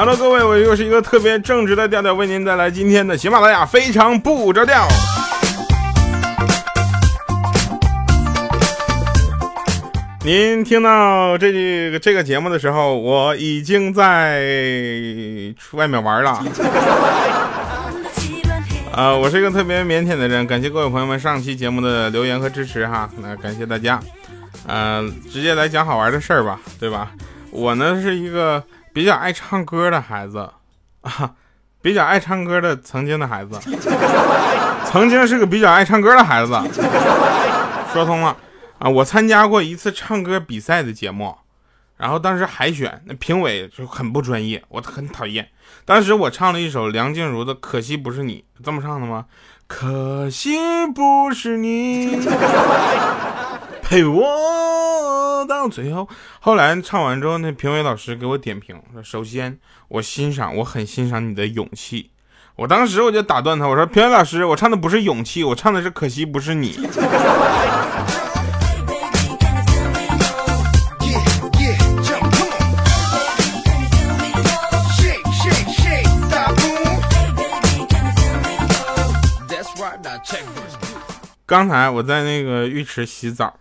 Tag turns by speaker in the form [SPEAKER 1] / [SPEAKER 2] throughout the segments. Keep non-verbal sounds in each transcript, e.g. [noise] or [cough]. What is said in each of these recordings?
[SPEAKER 1] Hello，各位，我又是一个特别正直的调调，为您带来今天的喜马拉雅非常不着调。您听到这个这个节目的时候，我已经在外面玩了。啊，[laughs] 我是一个特别腼腆的人，感谢各位朋友们上期节目的留言和支持哈，那感谢大家。呃，直接来讲好玩的事儿吧，对吧？我呢是一个比较爱唱歌的孩子啊，[laughs] 比较爱唱歌的曾经的孩子，曾经是个比较爱唱歌的孩子，说通了。啊，我参加过一次唱歌比赛的节目，然后当时海选，那评委就很不专业，我很讨厌。当时我唱了一首梁静茹的《可惜不是你》，这么唱的吗？可惜不是你陪我到最后。后来唱完之后，那评委老师给我点评说：“首先，我欣赏，我很欣赏你的勇气。”我当时我就打断他，我说：“评委老师，我唱的不是勇气，我唱的是可惜不是你。”刚才我在那个浴池洗澡，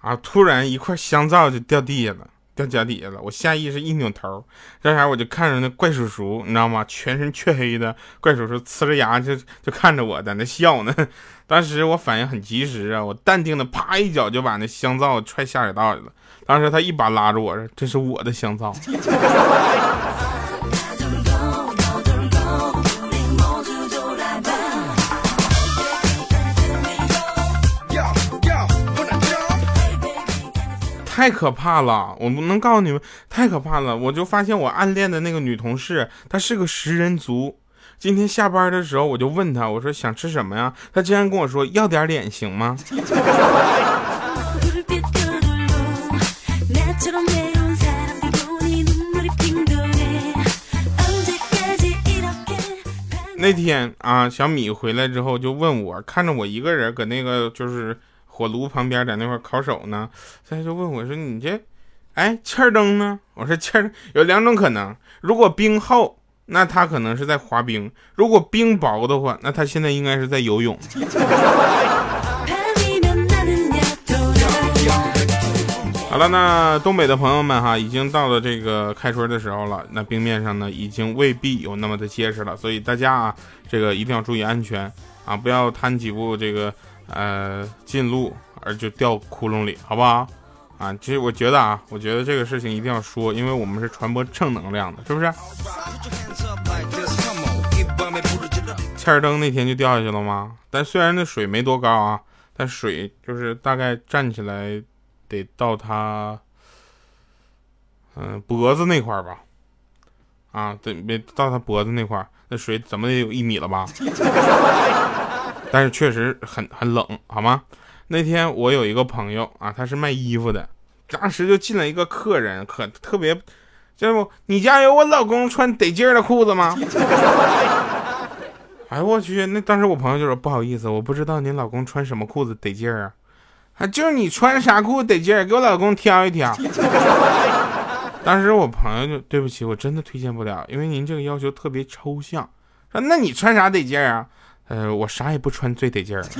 [SPEAKER 1] 啊，突然一块香皂就掉地下了，掉脚底下了。我下意识一扭头，这下我就看着那怪叔叔，你知道吗？全身黢黑的怪叔叔，呲着牙就就看着我在那笑呢。[laughs] 当时我反应很及时啊，我淡定的啪一脚就把那香皂踹下水道里了。当时他一把拉着我说：“这是我的香皂。” [laughs] 太可怕了！我不能告诉你们，太可怕了！我就发现我暗恋的那个女同事，她是个食人族。今天下班的时候，我就问她，我说想吃什么呀？她竟然跟我说要点脸行吗？那天啊，小米回来之后就问我，看着我一个人搁那个就是。火炉旁边在那块烤手呢，他就问我说：“你这，哎，气儿灯呢？”我说：“气儿有两种可能，如果冰厚，那他可能是在滑冰；如果冰薄的话，那他现在应该是在游泳。[laughs] ”好了，那东北的朋友们哈，已经到了这个开春的时候了，那冰面上呢，已经未必有那么的结实了，所以大家啊，这个一定要注意安全啊，不要贪几步这个。呃，进路而就掉窟窿里，好不好？啊，其实我觉得啊，我觉得这个事情一定要说，因为我们是传播正能量的，是不是？欠儿灯那天就掉下去了吗？但虽然那水没多高啊，但水就是大概站起来得到他，嗯，脖子那块吧？啊，得没到他脖子那块，那水怎么也有一米了吧？但是确实很很冷，好吗？那天我有一个朋友啊，他是卖衣服的，当时就进了一个客人，可特别，这不，你家有我老公穿得劲儿的裤子吗？[laughs] 哎我去！那当时我朋友就说不好意思，我不知道您老公穿什么裤子得劲儿啊，啊，就是你穿啥裤子得劲儿，给我老公挑一挑。当时我朋友就对不起，我真的推荐不了，因为您这个要求特别抽象。说那你穿啥得劲儿啊？呃，我啥也不穿最得劲儿。[laughs]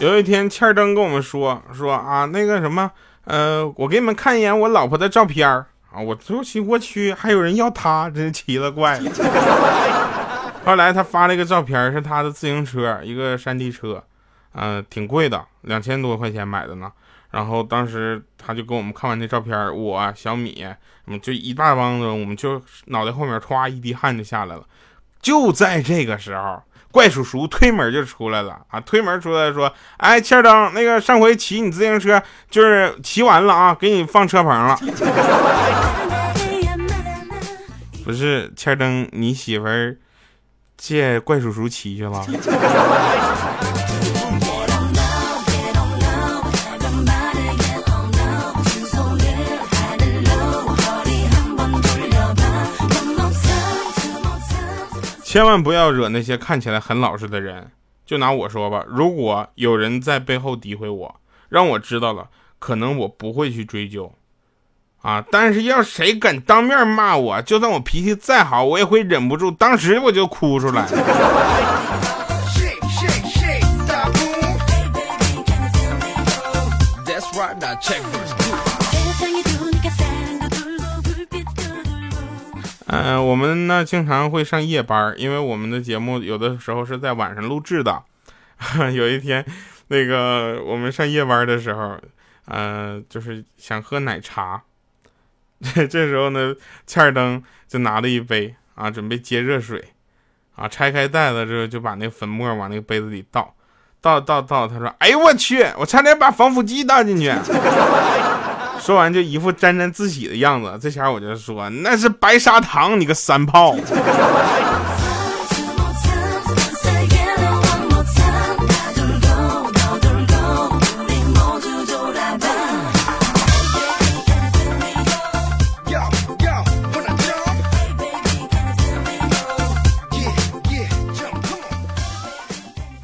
[SPEAKER 1] 有一天，欠儿灯跟我们说说啊，那个什么，呃，我给你们看一眼我老婆的照片儿啊，我就去，我去，还有人要她，真是奇了怪了。后来他发了一个照片，是他的自行车，一个山地车，嗯，挺贵的，两千多块钱买的呢。然后当时他就给我们看完那照片，我小米，嗯，就一大帮子，我们就脑袋后面歘一滴汗就下来了。就在这个时候，怪叔叔推门就出来了啊，推门出来说：“哎，欠灯，那个上回骑你自行车，就是骑完了啊，给你放车棚了。[laughs] ”不是欠灯，你媳妇儿。借怪叔叔骑去了。千万不要惹那些看起来很老实的人。就拿我说吧如果有人在背后诋毁我让我知道了可能我不会去追究。啊，但是要谁敢当面骂我，就算我脾气再好，我也会忍不住，当时我就哭出来。嗯，我们呢经常会上夜班，因为我们的节目有的时候是在晚上录制的。[laughs] 有一天，那个我们上夜班的时候，呃，就是想喝奶茶。这 [laughs] 这时候呢，欠儿登就拿了一杯啊，准备接热水啊，拆开袋子之后就把那粉末往那个杯子里倒，倒倒倒，他说：“哎呦我去，我差点把防腐剂倒进去。[laughs] ”说完就一副沾沾自喜的样子，这下我就说那是白砂糖，你个三炮。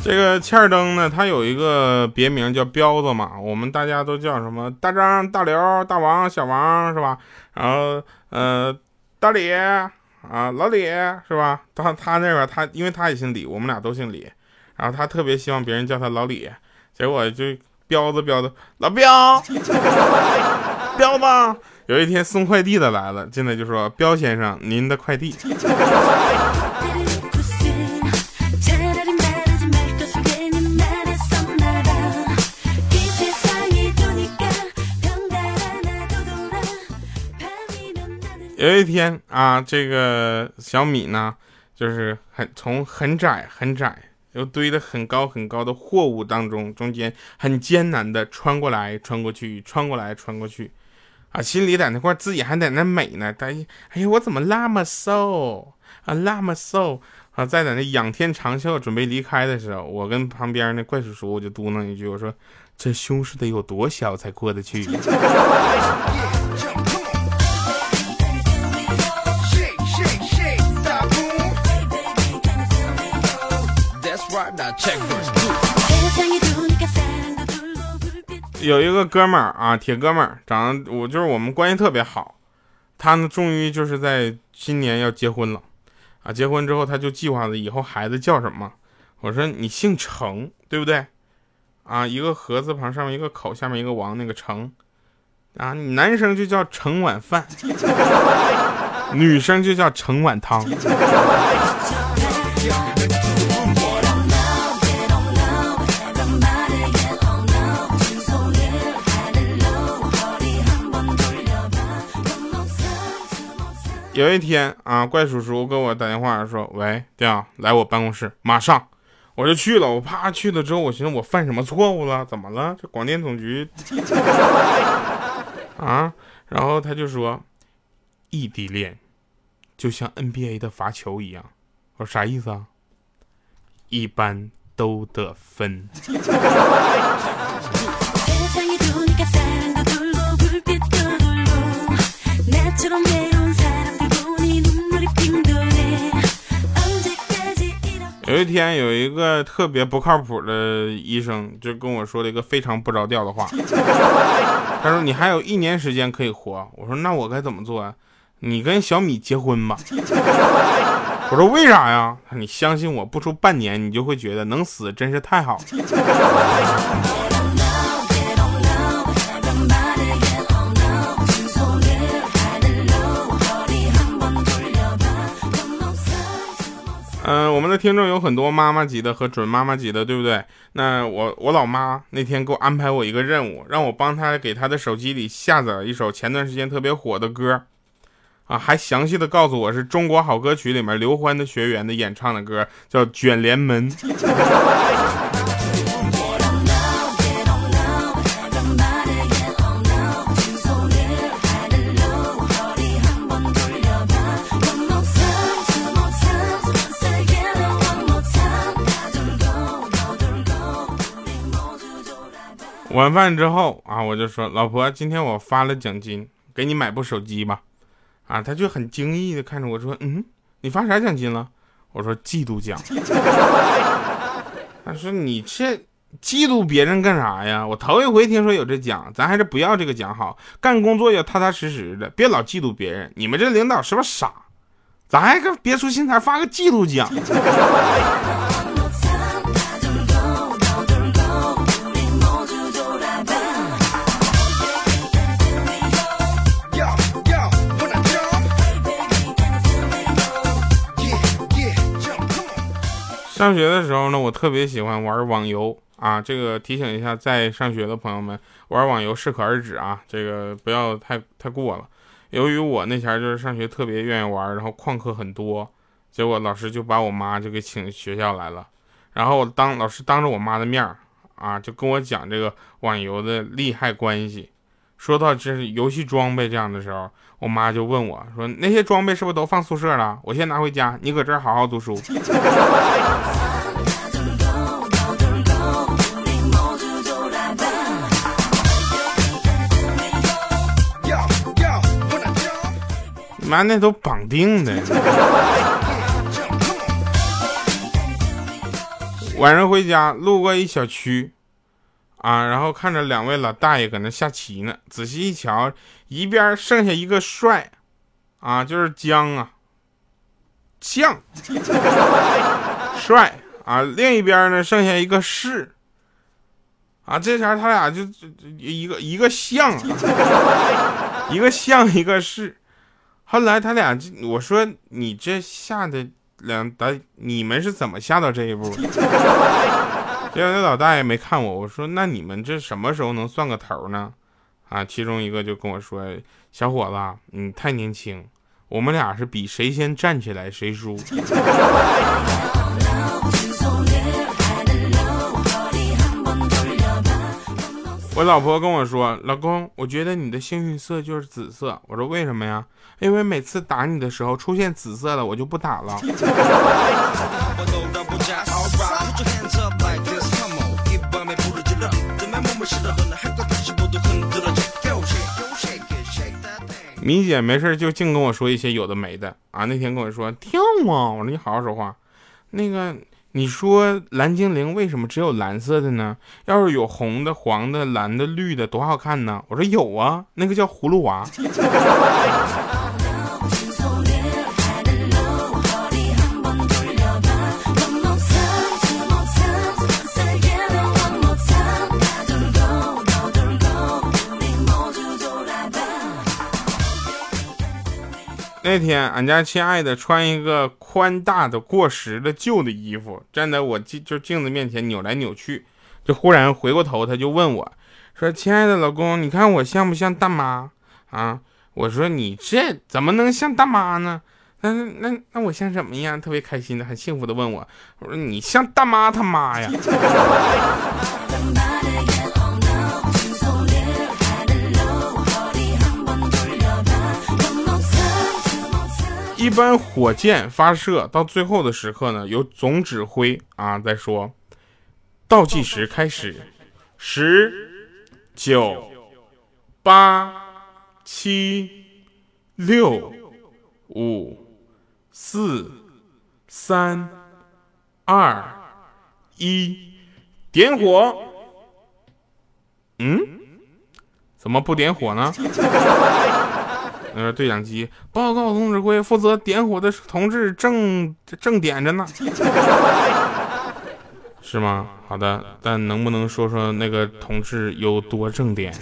[SPEAKER 1] 这个欠儿灯呢，他有一个别名叫彪子嘛，我们大家都叫什么大张、大刘、大王、小王是吧？然后呃，大李啊，老李是吧？他他那边他因为他也姓李，我们俩都姓李，然后他特别希望别人叫他老李，结果就彪子彪子老彪，[laughs] 彪子。有一天送快递的来了，进来就说彪先生，您的快递。有一天啊，这个小米呢，就是很从很窄很窄又堆得很高很高的货物当中，中间很艰难的穿过来穿过去，穿过来穿过去，啊，心里在那块自己还在那美呢，他哎呀，我怎么那么瘦啊，那么瘦啊，在在那仰天长啸准备离开的时候，我跟旁边那怪叔叔我就嘟囔一句，我说这胸是得有多小才过得去？[laughs] 有一个哥们儿啊，铁哥们儿，长得我就是我们关系特别好。他呢，终于就是在今年要结婚了啊！结婚之后，他就计划着以后孩子叫什么。我说你姓程，对不对？啊，一个禾字旁，上面一个口，下面一个王，那个程啊，你男生就叫盛碗饭，女生就叫盛碗汤。有一天啊，怪叔叔给我打电话说：“喂，调来我办公室，马上。”我就去了。我啪去了之后，我寻思我犯什么错误了？怎么了？这广电总局 [laughs] 啊？然后他就说：“异地恋就像 NBA 的罚球一样。”我说啥意思啊？一般都得分。有一天，有一个特别不靠谱的医生就跟我说了一个非常不着调的话。[laughs] 他说：“你还有一年时间可以活。”我说：“那我该怎么做啊？你跟小米结婚吧。[laughs] ”我说：“为啥呀？”你相信我，不出半年，你就会觉得能死真是太好了。[laughs] 嗯，我们的听众有很多妈妈级的和准妈妈级的，对不对？那我我老妈那天给我安排我一个任务，让我帮她给她的手机里下载一首前段时间特别火的歌，啊，还详细的告诉我是中国好歌曲里面刘欢的学员的演唱的歌，叫《卷帘门》。晚饭之后啊，我就说老婆，今天我发了奖金，给你买部手机吧。啊，他就很惊异的看着我说，嗯，你发啥奖金了？我说季度奖。[laughs] 他说你这嫉妒别人干啥呀？我头一回听说有这奖，咱还是不要这个奖好。干工作要踏踏实实的，别老嫉妒别人。你们这领导是不是傻？咱还个别出心裁发个嫉妒奖。[laughs] 上学的时候呢，我特别喜欢玩网游啊。这个提醒一下，在上学的朋友们，玩网游适可而止啊，这个不要太太过了。由于我那前就是上学特别愿意玩，然后旷课很多，结果老师就把我妈就给请学校来了。然后当老师当着我妈的面啊，就跟我讲这个网游的利害关系。说到这是游戏装备这样的时候，我妈就问我说：“那些装备是不是都放宿舍了？我先拿回家，你搁这儿好好读书。”妈，那都绑定的。晚上回家，路过一小区。啊，然后看着两位老大爷搁那下棋呢，仔细一瞧，一边剩下一个帅，啊，就是江啊，将，帅啊，另一边呢剩下一个士，啊，这前他俩就一个一个像，一个像一个士，后来他俩就我说你这下的两打，你们是怎么下到这一步的？结果那老大爷没看我，我说那你们这什么时候能算个头呢？啊，其中一个就跟我说：“小伙子，你太年轻，我们俩是比谁先站起来谁输。[laughs] ”我老婆跟我说：“老公，我觉得你的幸运色就是紫色。”我说：“为什么呀？”因为每次打你的时候出现紫色了，我就不打了。[laughs] 米姐没事就净跟我说一些有的没的啊。那天跟我说跳啊，我说你好好说话。那个你说蓝精灵为什么只有蓝色的呢？要是有红的、黄的、蓝的、绿的，多好看呢？我说有啊，那个叫葫芦娃。那天俺家亲爱的穿一个宽大的过时的旧的衣服，站在我镜就镜子面前扭来扭去，就忽然回过头，他就问我，说：“亲爱的老公，你看我像不像大妈啊？”我说：“你这怎么能像大妈呢？那那那我像什么样？”特别开心的、很幸福的问我，我说：“你像大妈他妈呀。”一般火箭发射到最后的时刻呢，由总指挥啊在说，倒计时开始，十、九、八、七、六、五、四、三、二、一，点火。嗯，怎么不点火呢？那个，对讲机报告总指挥，负责点火的同志正正点着呢，[laughs] 是吗？好的，但能不能说说那个同志有多正点？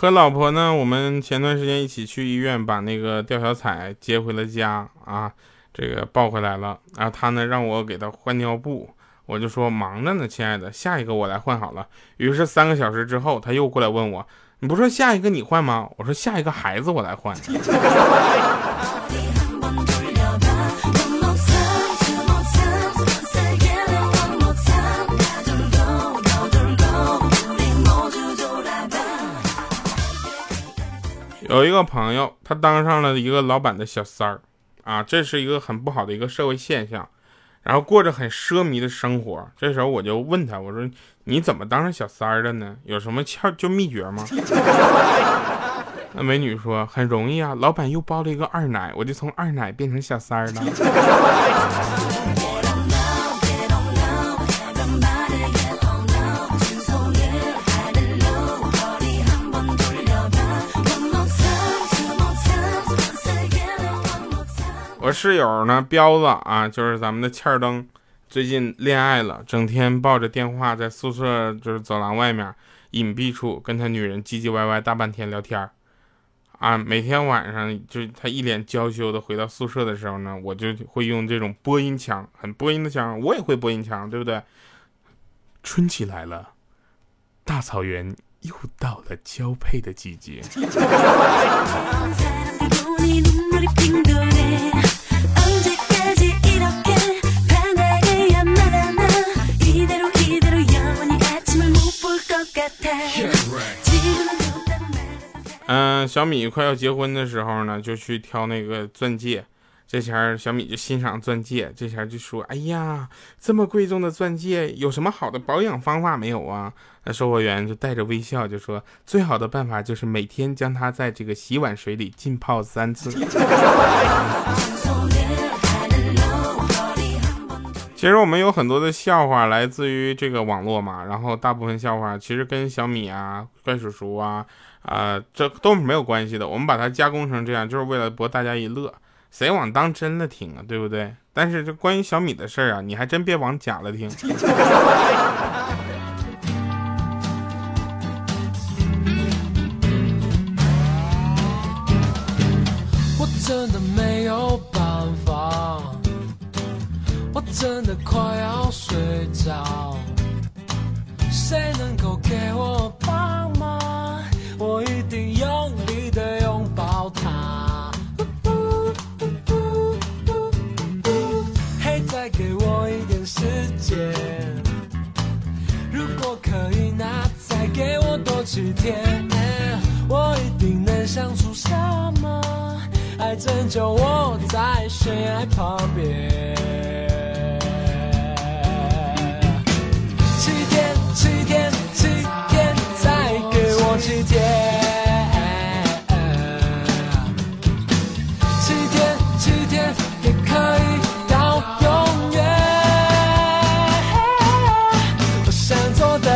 [SPEAKER 1] 和老婆呢，我们前段时间一起去医院把那个吊小彩接回了家啊，这个抱回来了。然后他呢让我给他换尿布，我就说忙着呢，亲爱的，下一个我来换好了。于是三个小时之后，他又过来问我，你不说下一个你换吗？我说下一个孩子我来换。有一个朋友，他当上了一个老板的小三儿，啊，这是一个很不好的一个社会现象。然后过着很奢靡的生活。这时候我就问他，我说你怎么当上小三儿的呢？有什么窍就秘诀吗？[laughs] 那美女说很容易啊，老板又包了一个二奶，我就从二奶变成小三儿了。室友呢，彪子啊，就是咱们的欠儿灯，最近恋爱了，整天抱着电话在宿舍就是走廊外面隐蔽处跟他女人唧唧歪歪大半天聊天儿，啊，每天晚上就他一脸娇羞的回到宿舍的时候呢，我就会用这种播音腔，很播音的腔，我也会播音腔，对不对？春季来了，大草原又到了交配的季节。嗯，小米快要结婚的时候呢，就去挑那个钻戒。这前小米就欣赏钻戒，这前就说：“哎呀，这么贵重的钻戒，有什么好的保养方法没有啊？”那售货员就带着微笑就说：“最好的办法就是每天将它在这个洗碗水里浸泡三次。[laughs] ”其实我们有很多的笑话来自于这个网络嘛，然后大部分笑话其实跟小米啊、怪叔叔啊。啊，这都是没有关系的。我们把它加工成这样，就是为了博大家一乐。谁往当真了听啊，对不对？但是这关于小米的事儿啊，你还真别往假了听。真的快要睡着，谁能够给我帮忙？我一定用力的拥抱他。嘿，再给我一点时间，如果可以，那再给我多几天，我一定能想出什么，爱拯救我在悬崖旁边。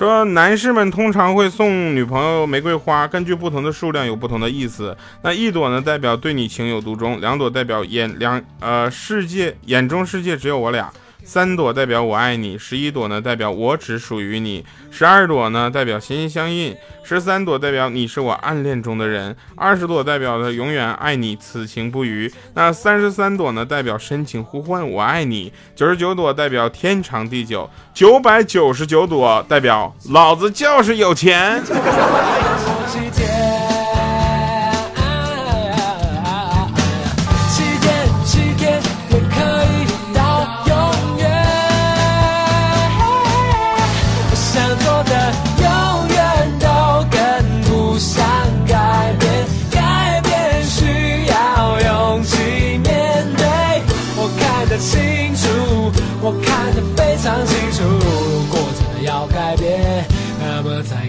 [SPEAKER 1] 说男士们通常会送女朋友玫瑰花，根据不同的数量有不同的意思。那一朵呢，代表对你情有独钟；两朵代表眼两呃世界眼中世界只有我俩。三朵代表我爱你，十一朵呢代表我只属于你，十二朵呢代表心心相印，十三朵代表你是我暗恋中的人，二十朵代表的永远爱你，此情不渝。那三十三朵呢代表深情呼唤我爱你，九十九朵代表天长地久，九百九十九朵代表老子就是有钱。[laughs]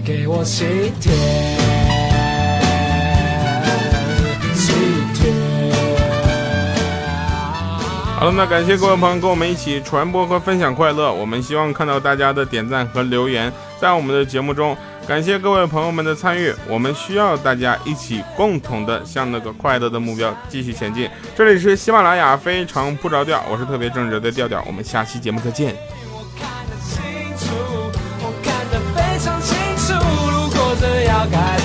[SPEAKER 1] 给我七天，七天。好了，那感谢各位朋友跟我们一起传播和分享快乐。我们希望看到大家的点赞和留言，在我们的节目中。感谢各位朋友们的参与，我们需要大家一起共同的向那个快乐的目标继续前进。这里是喜马拉雅非常不着调，我是特别正直的调调。我们下期节目再见。看得清楚，我看得非常清楚，如果这要改